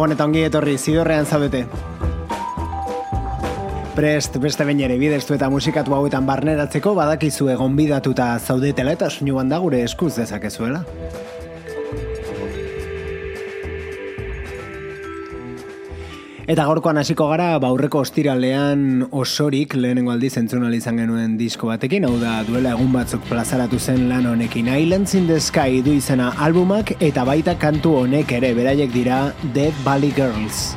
Gabon eta ongi etorri zidorrean zaudete. Prest beste bain ere bideztu eta musikatu hauetan barneratzeko badakizu egon bidatuta zaudetela eta soinuan da gure eskuz dezakezuela. Eta gaurkoan hasiko gara, baurreko ostiralean osorik lehenengo aldiz entzun izan genuen disko batekin, hau da duela egun batzuk plazaratu zen lan honekin. Islands in the Sky du izena albumak eta baita kantu honek ere beraiek dira Dead Valley Girls.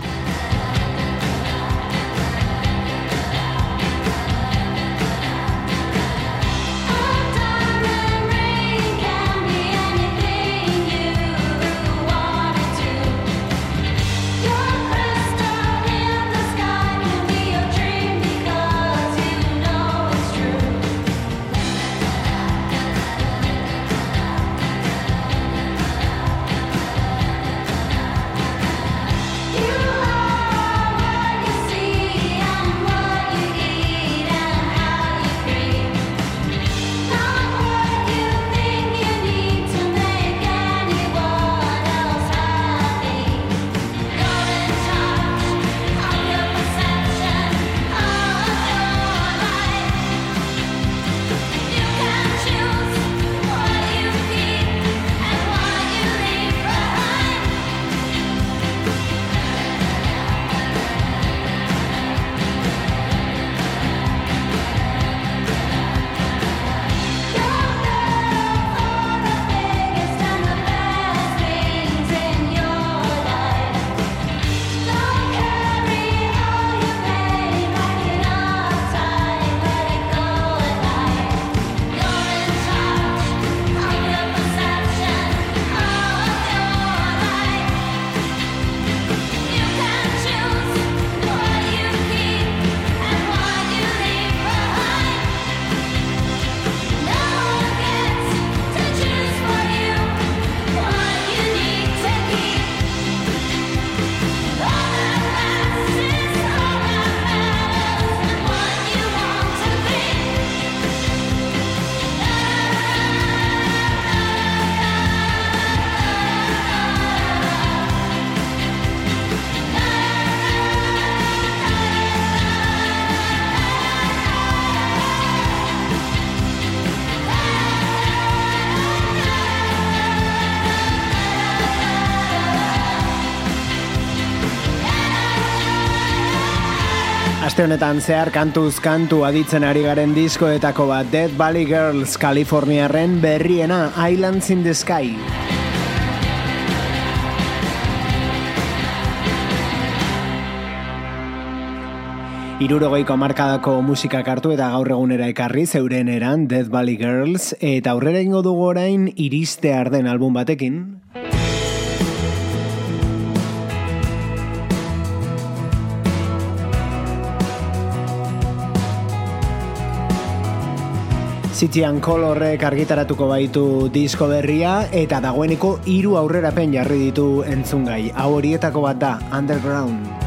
Honetan zehar kantuz kantu aditzen ari garen diskoetako bat Dead Valley Girls Kaliforniaren berriena Islands in the Sky. Irurogeiko markadako musika kartu eta gaur egunera ekarri zeuren eran Dead Valley Girls eta aurrera ingo dugu orain iriste arden album batekin. Citian Colorrek argitaratuko baitu disko berria eta dagoeneko hiru aurrerapen jarri ditu entzungai. Hau horietako bat da, Underground.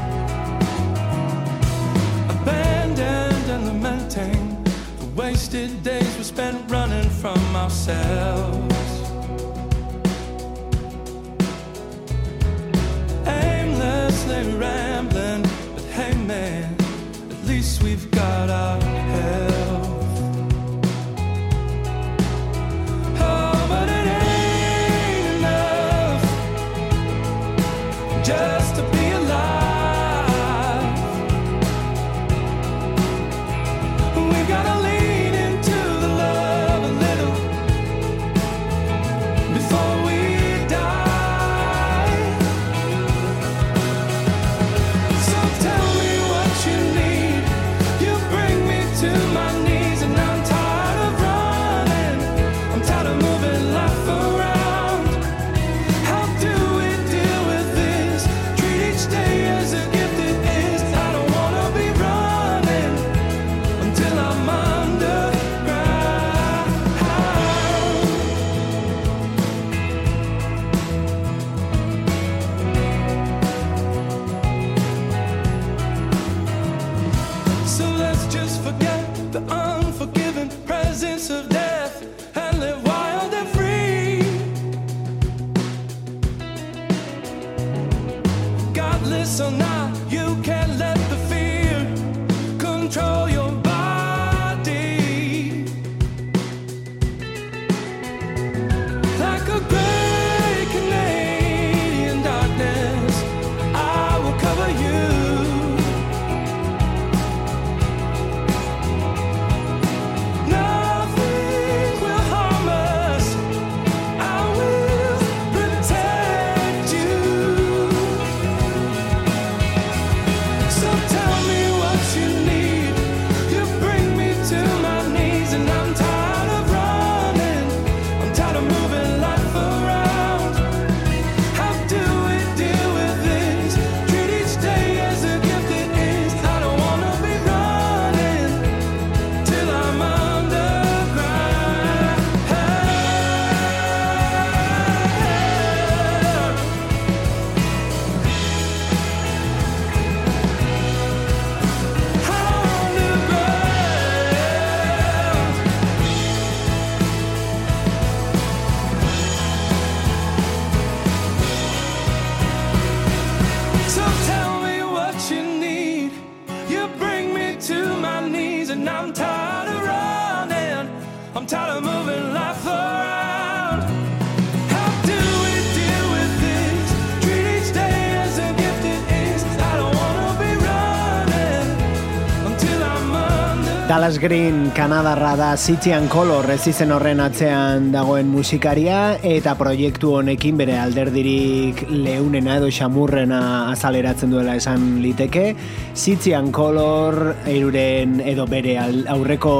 Dallas Green Kanadarra da Citian Color ez izen horren atzean dagoen musikaria eta proiektu honekin bere alderdirik leunena edo xamurrena azaleratzen duela esan liteke. Citian Color eiruren edo bere aurreko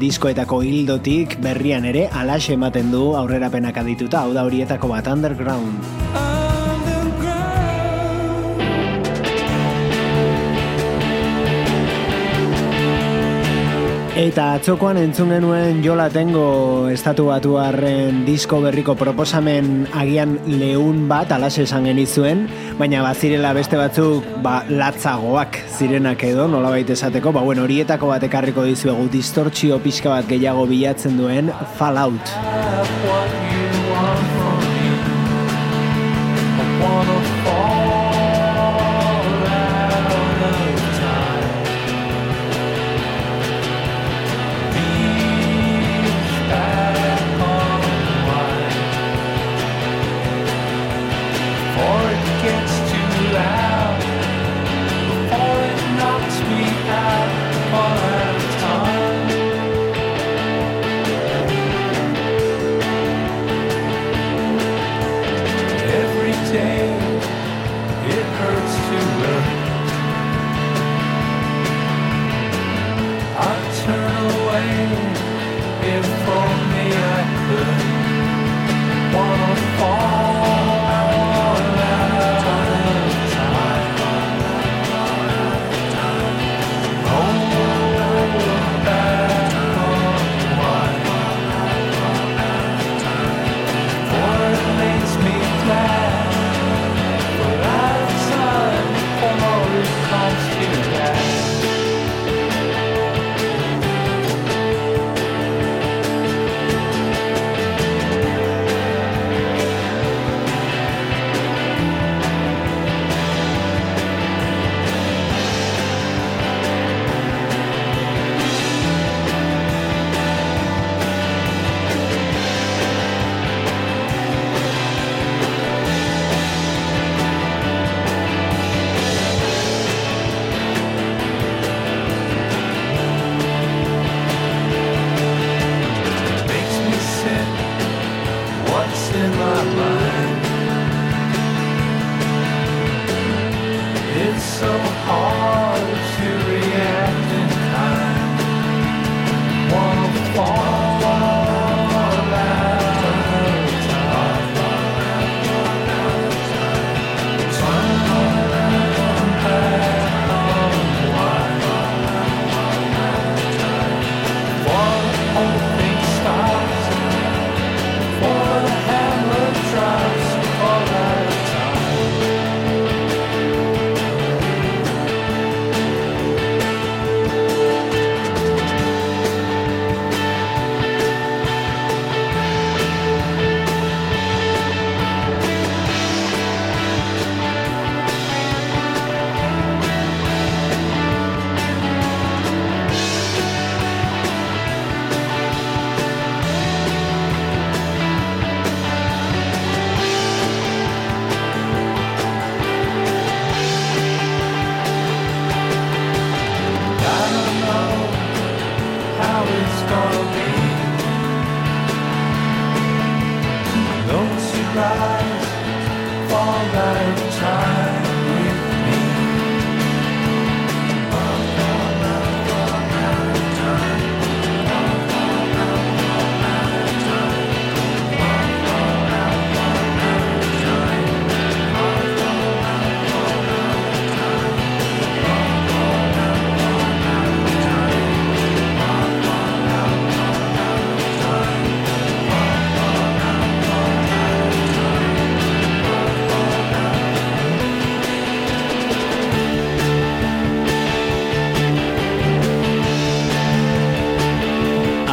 diskoetako hildotik berrian ere alaxe ematen du aurrerapenak adituta. Hau da horietako bat underground Eta atzokoan entzun genuen jola tengo estatu batu disko berriko proposamen agian leun bat alase esan genizuen, baina bazirela beste batzuk ba, latzagoak zirenak edo, nola baita esateko, ba, bueno, horietako bat ekarriko dizuegu distortzio pixka bat gehiago bilatzen duen Fallout.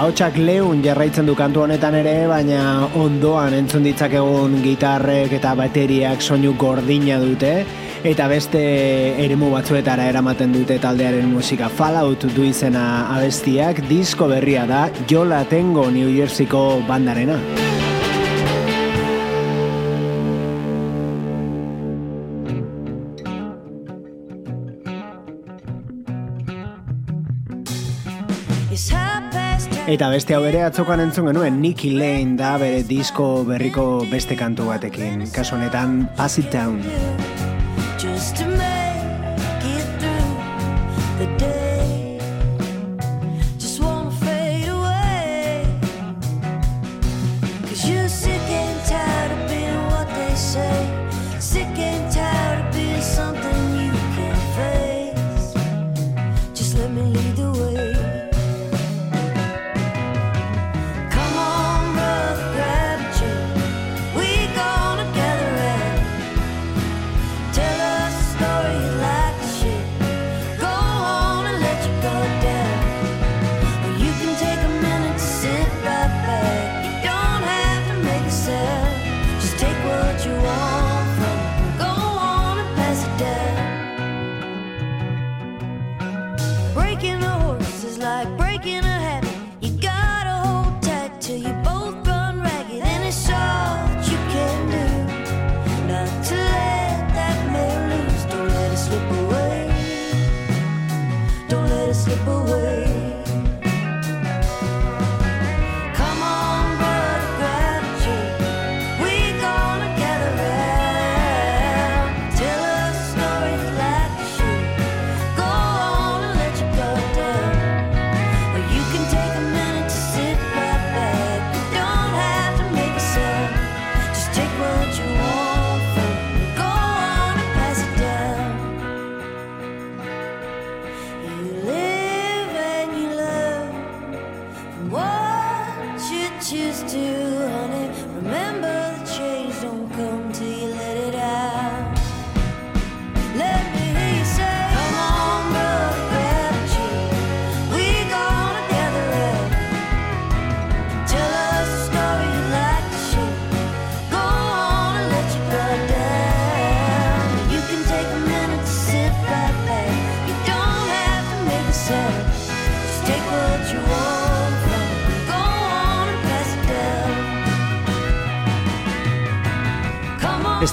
Ahotsak leun jarraitzen du kantu honetan ere, baina ondoan entzun ditzakegun gitarrek eta bateriak soinu gordina dute, eta beste eremu batzuetara eramaten dute taldearen musika Fallout du izena abestiak, disko berria da, Jola Tengo New Jerseyko bandarena. Eta beste hau ere atzokan entzun genuen Nicky Lane da bere disko berriko beste kantu batekin. Kaso honetan Pass It Down. Just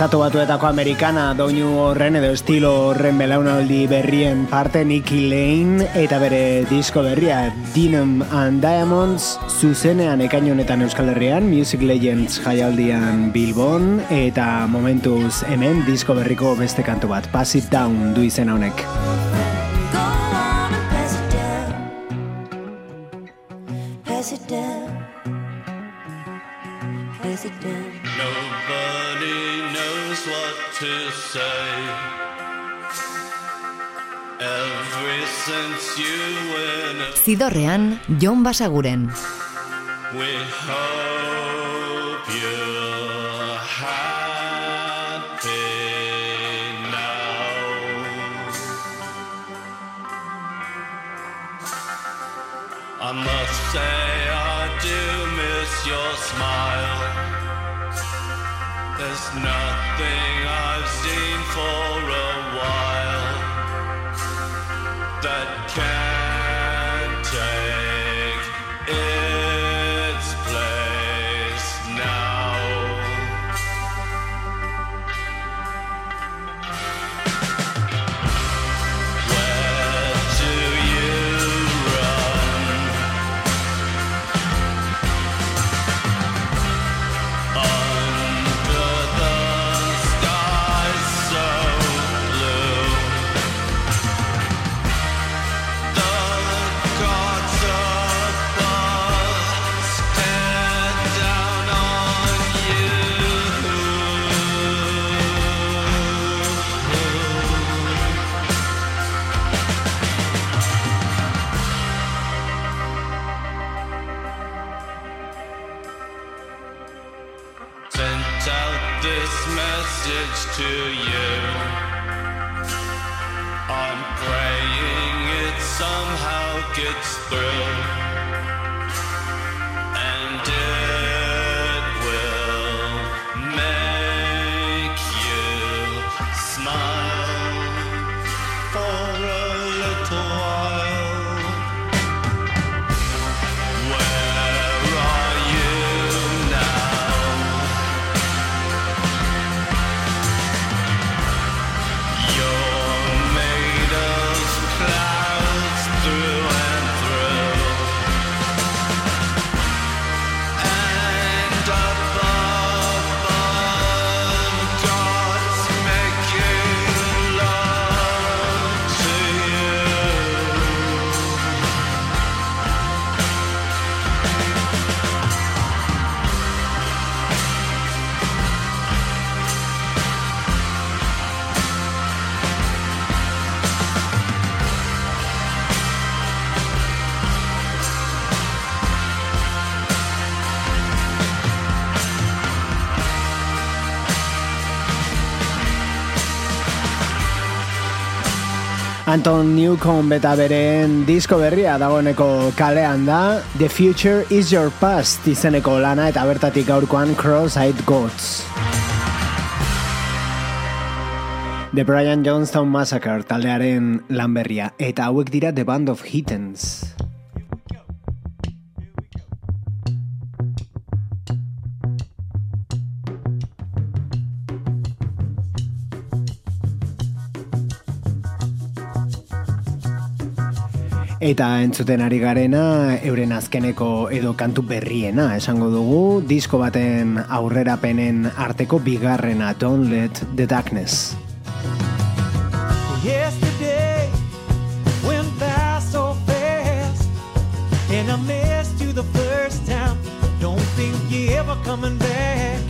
Estatu batuetako amerikana doinu horren edo estilo horren belaunaldi berrien parte Nicky Lane eta bere disko berria Dinam and Diamonds zuzenean ekaino honetan Euskal Herrian Music Legends jaialdian Bilbon eta momentuz hemen disko berriko beste kantu bat Pass It Down du izena honek. Zidorrean, Jon Basaguren. We I must say I do miss your smile. There's nothing Anton Newcomb beta bereen disko berria dagoeneko kalean da The Future is Your Past izeneko lana eta bertatik gaurkoan Cross-Eyed Goats. The Brian Jonestown Massacre taldearen lanberria eta hauek dira The Band of Hittens. Eta entzuten ari garena, euren azkeneko edo kantu berriena, esango dugu, disko baten aurrerapenen arteko bigarrena, Don't Let the Darkness. Yesterday went fast so fast And I missed you the first time. Don't think you ever coming back.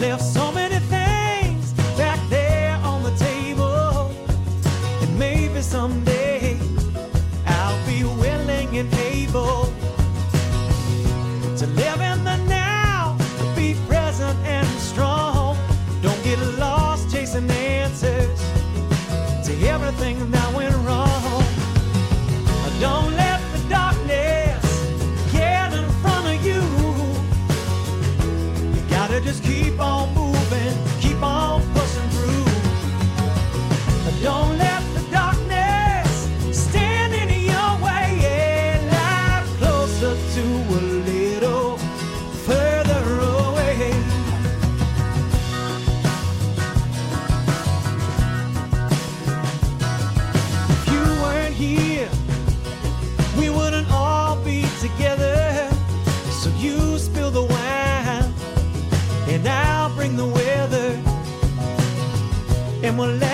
Left so many things back there on the table And maybe someday And we'll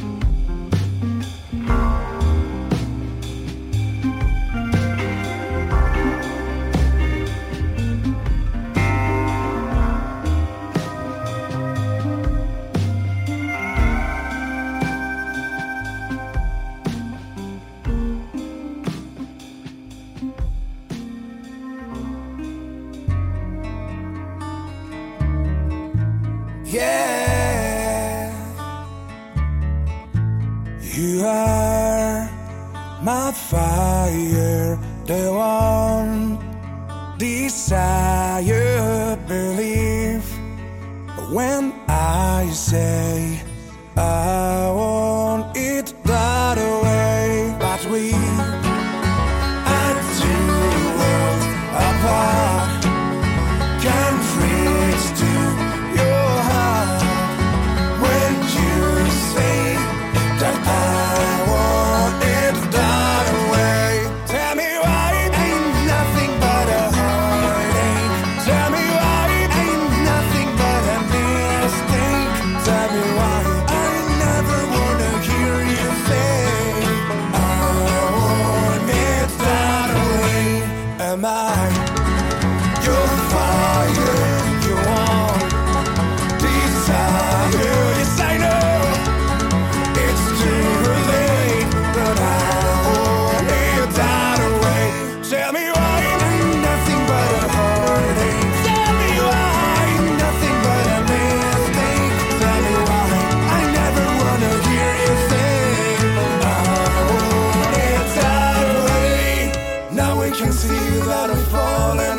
can see that I'm falling.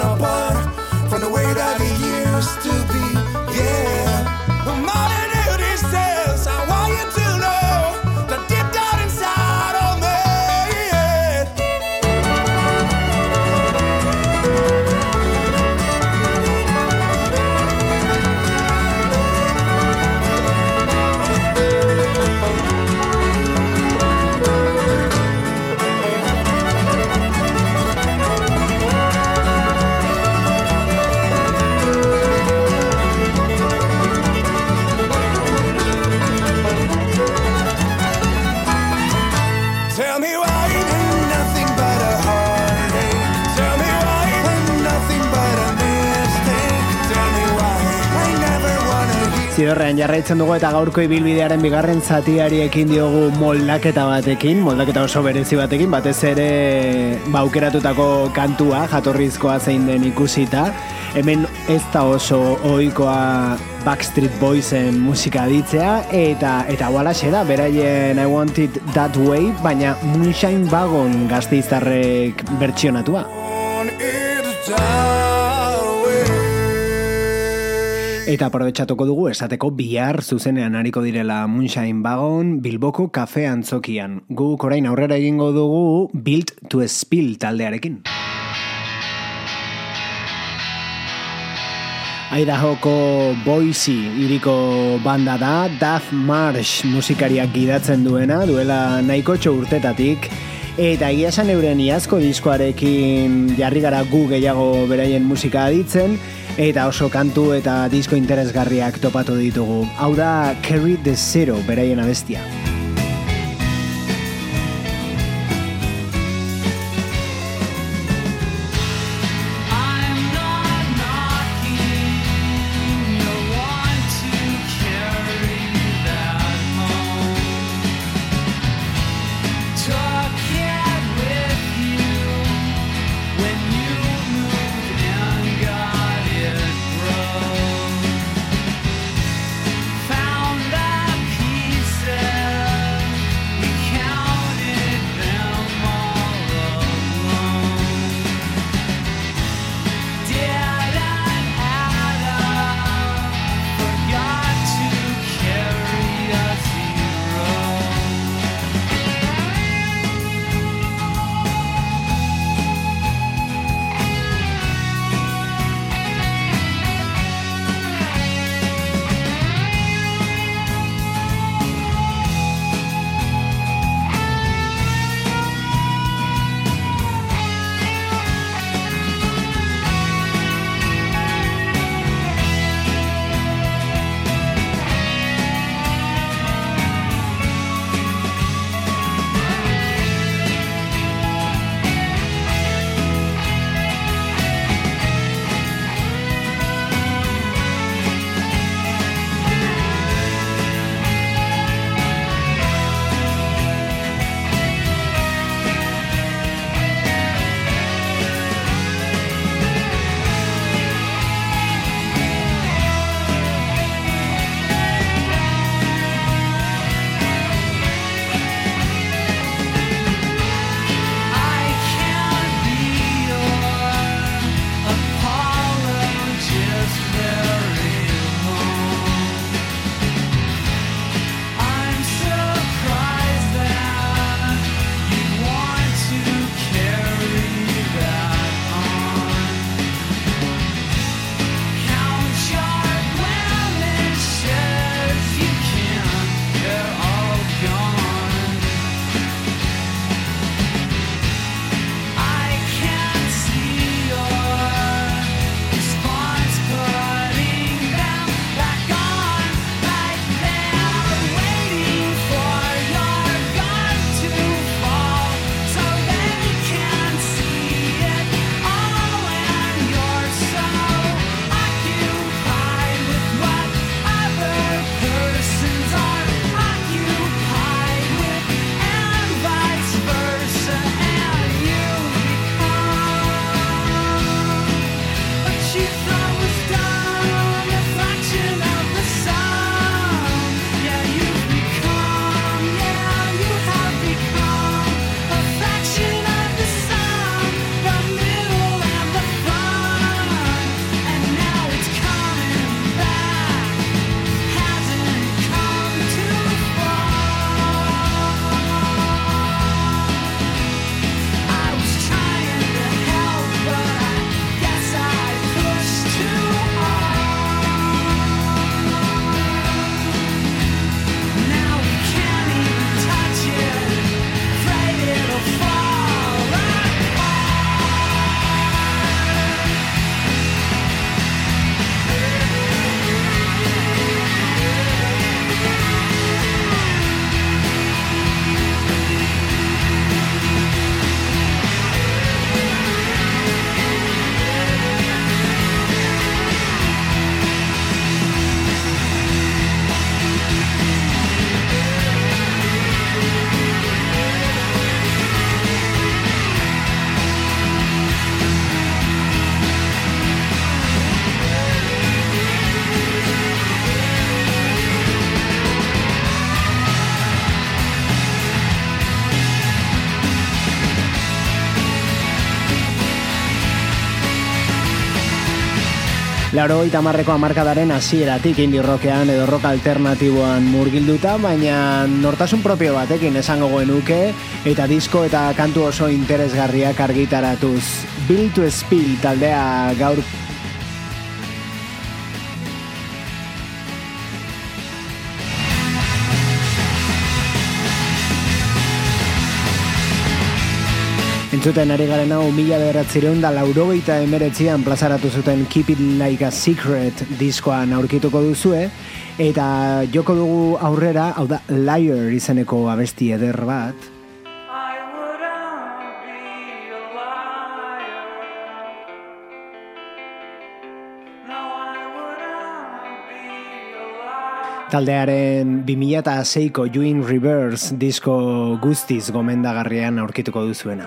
Zidorrean jarraitzen dugu eta gaurko ibilbidearen bigarren zatiari ekin diogu moldaketa batekin, moldaketa oso berezi batekin, batez ere baukeratutako kantua, jatorrizkoa zein den ikusita. Hemen ez da oso ohikoa Backstreet Boysen musika ditzea, eta eta walaxe da, beraien I Want It That Way, baina Moonshine Wagon gazteiztarrek bertsionatua. Eta aprobetsatuko dugu esateko bihar zuzenean hariko direla Moonshine Wagon Bilboko kafe antzokian. Gu orain aurrera egingo dugu Built to Spill taldearekin. Idahoko Boise iriko banda da, Duff Marsh musikariak gidatzen duena, duela nahiko urtetatik, eta egia esan euren iazko diskoarekin jarri gara gu gehiago beraien musika aditzen, Eta oso kantu eta disko interesgarriak topatu ditugu. Hau da Carry the Zero beraien abestia. Laro itamarreko amarkadaren hasieratik indie rockean edo rock alternatiboan murgilduta, baina nortasun propio batekin esango genuke eta disko eta kantu oso interesgarriak argitaratuz. Bill to Spill taldea gaur Entzuten ari garen hau mila beratzireun da laurogeita emeretzian plazaratu zuten Keep It Like a Secret diskoan aurkituko duzue. Eta joko dugu aurrera, hau da Liar izeneko abesti eder bat. Taldearen 2006ko Juin Reverse disko guztiz gomendagarrian aurkituko duzuena.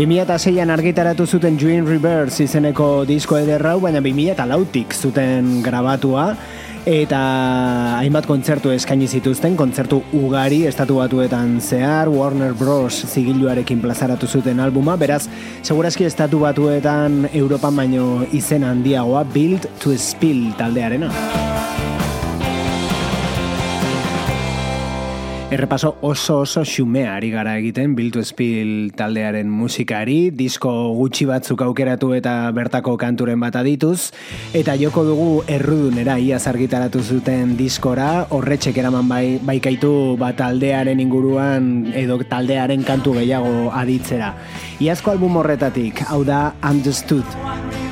2006an argitaratu zuten Dream Reverse izeneko disko ederrau, baina 2008tik zuten grabatua, eta hainbat kontzertu eskaini zituzten, kontzertu ugari estatu batuetan zehar, Warner Bros. zigiluarekin plazaratu zuten albuma, beraz, segurazki estatu batuetan Europan baino izen handiagoa, Build to Spill taldearena. Errepaso oso oso xumea ari gara egiten Biltu Espil taldearen musikari, disko gutxi batzuk aukeratu eta bertako kanturen bat adituz, eta joko dugu errudunera ia argitaratu zuten diskora, horretxek eraman bai, baikaitu bat taldearen inguruan edo taldearen kantu gehiago aditzera. Iazko album horretatik, hau da Understood.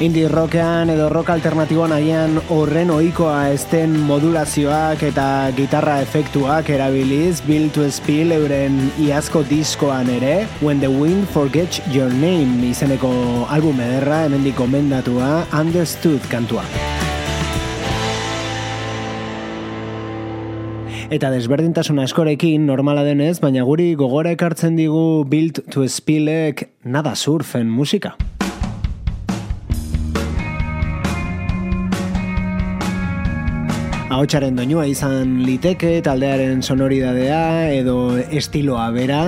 Indie rockean edo rock alternatiboan agian horren ohikoa esten modulazioak eta gitarra efektuak erabiliz Bill to Spill euren iazko diskoan ere When the Wind Forgets Your Name izeneko album ederra hemendik komendatua Understood kantua. Eta desberdintasun askorekin normala denez, baina guri gogora ekartzen digu Build to Spillek nada surfen musika. Ahotsaren doinua izan liteke, taldearen sonoridadea edo estiloa bera,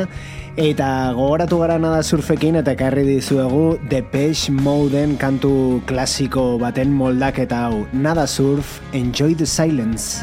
eta gogoratu gara nada surfekin eta ekarri dizuegu Depeche Moden kantu klasiko baten moldaketa hau. Nada surf, enjoy the silence.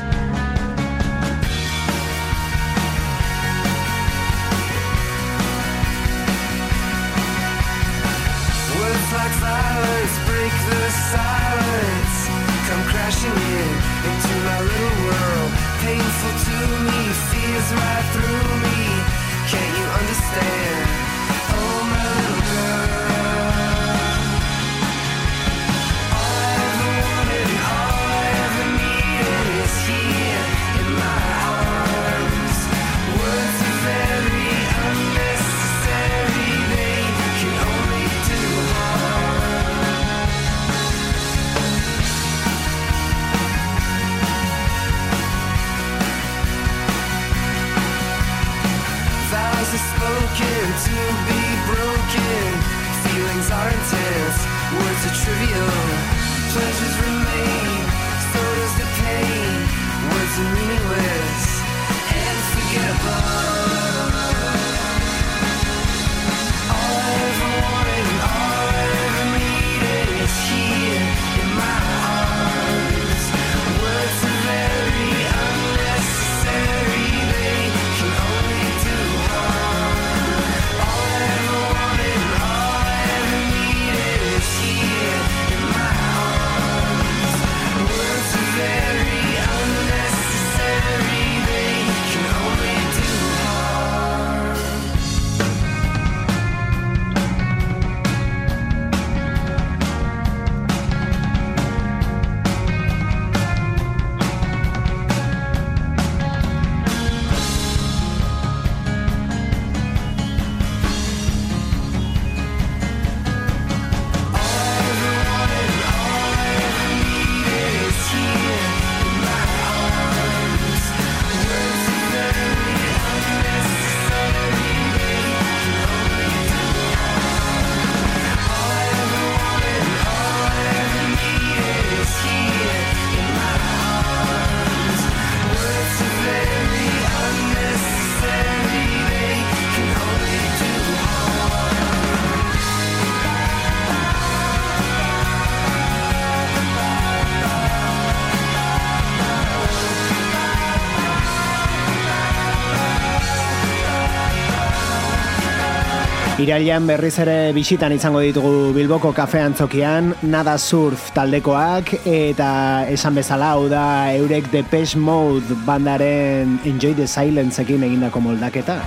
Irailean berriz ere bisitan izango ditugu Bilboko kafe antzokian, Nada Surf taldekoak, eta esan bezala hau da Eurek Depeche Mode bandaren Enjoy the Silence ekin egindako moldaketa.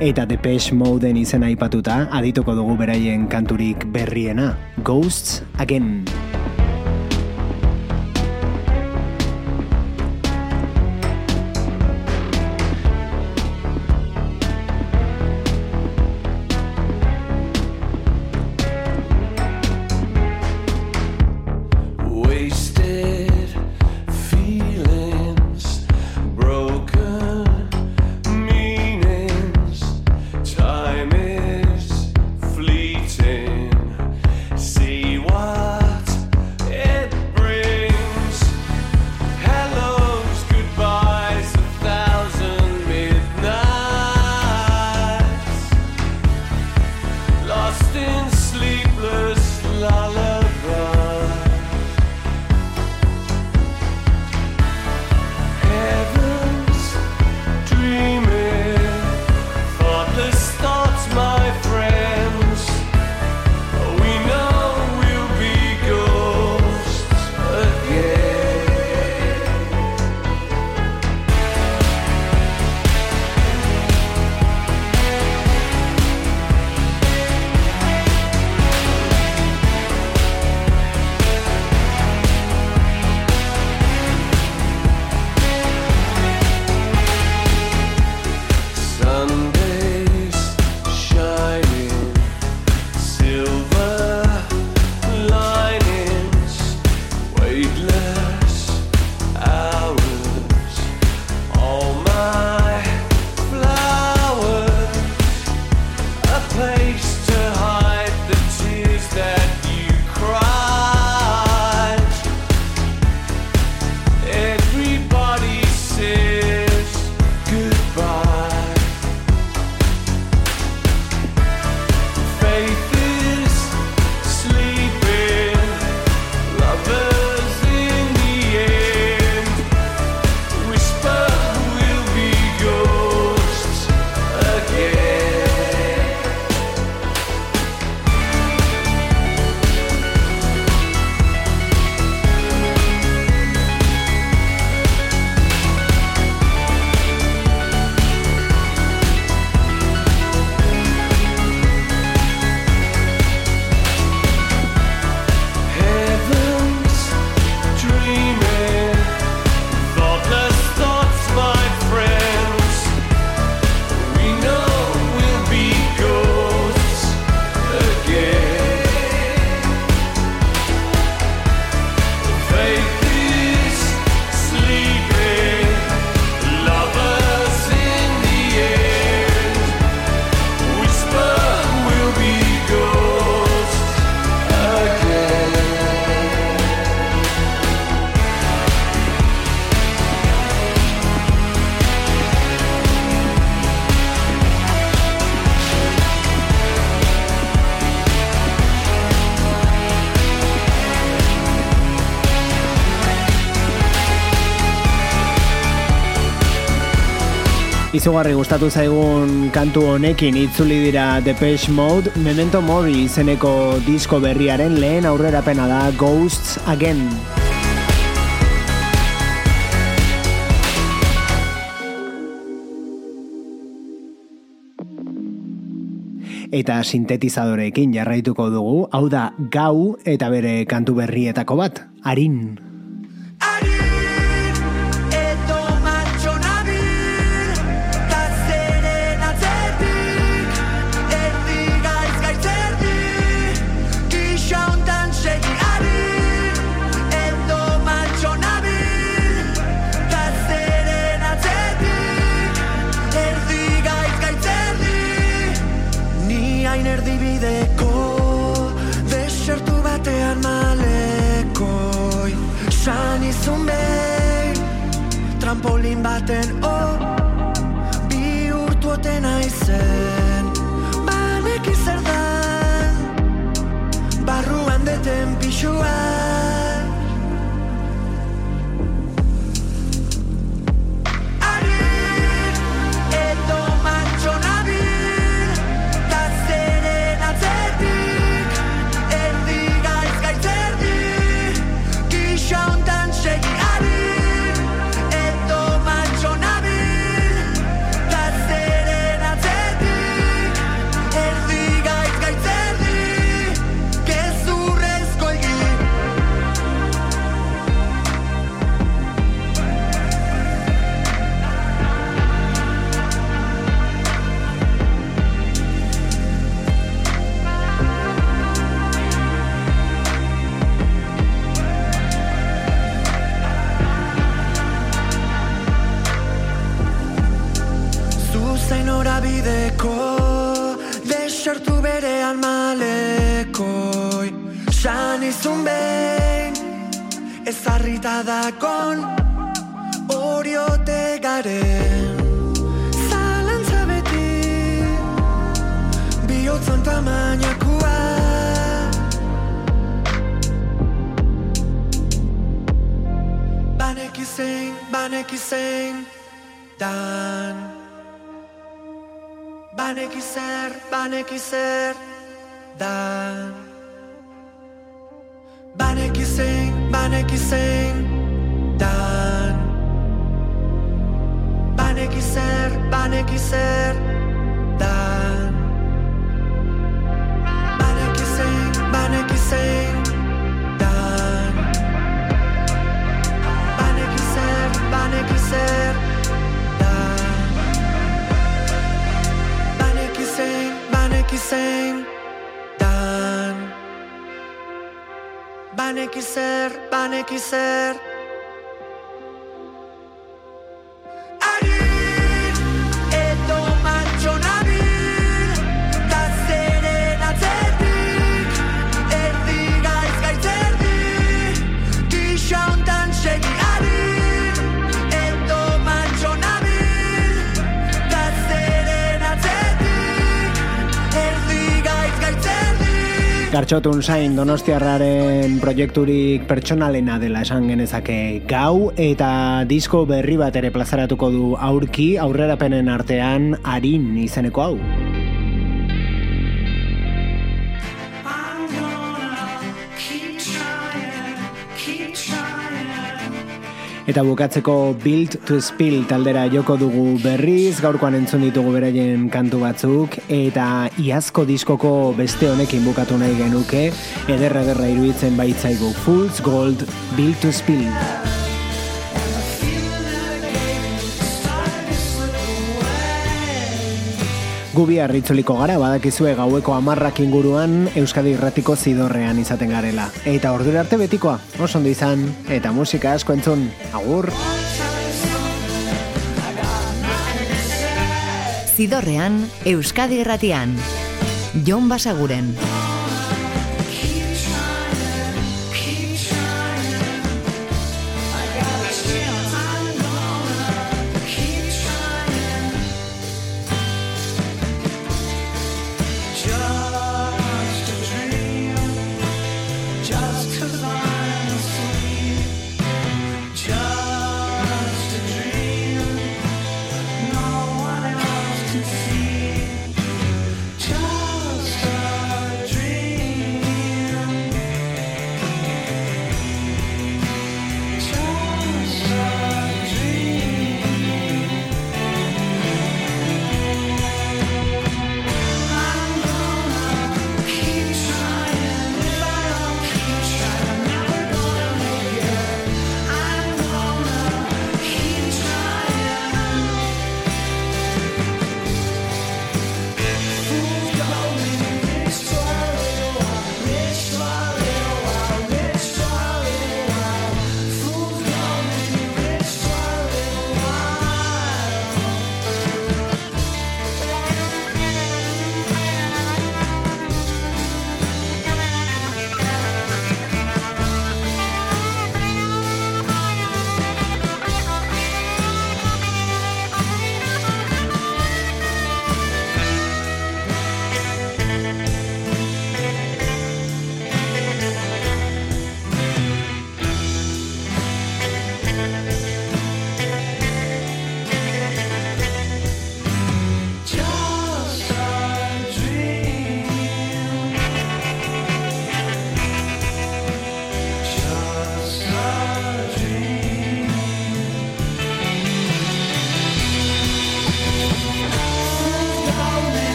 Eta Depeche Moden izena aipatuta adituko dugu beraien kanturik berriena, Ghosts Again. Izugarri gustatu zaigun kantu honekin itzuli dira Depeche Mode, Memento Mori izeneko disko berriaren lehen aurrerapena da Ghosts Again. Eta sintetizadorekin jarraituko dugu, hau da gau eta bere kantu berrietako bat, Arin. Trampolin baten dakon oriote garen zalantza beti bihotzan tamainakua banek izein, banek izein dan. Banek izer, banek izer dan. Banek izein, banek dan. Baneki baneki dan. Baneki zein, baneki zein dan. Baneki baneki dan. Baneki zein, baneki zein Baneki zer, Gartxotun zain donostiarraren proiekturik pertsonalena dela esan genezake gau eta disko berri bat ere plazaratuko du aurki aurrerapenen artean harin izeneko hau. Eta bukatzeko Build to Spill taldera joko dugu berriz, gaurkoan entzun ditugu beraien kantu batzuk, eta iazko diskoko beste honekin bukatu nahi genuke, ederra ederra iruditzen baitzaigu Fools Gold Build to Spill. Gubi harritzuliko gara, badakizue gaueko amarrak inguruan Euskadi Irratiko zidorrean izaten garela. Eta ordura arte betikoa, oso ondo izan, eta musika asko entzun, agur! Zidorrean, Euskadi Irratian. Jon Basaguren.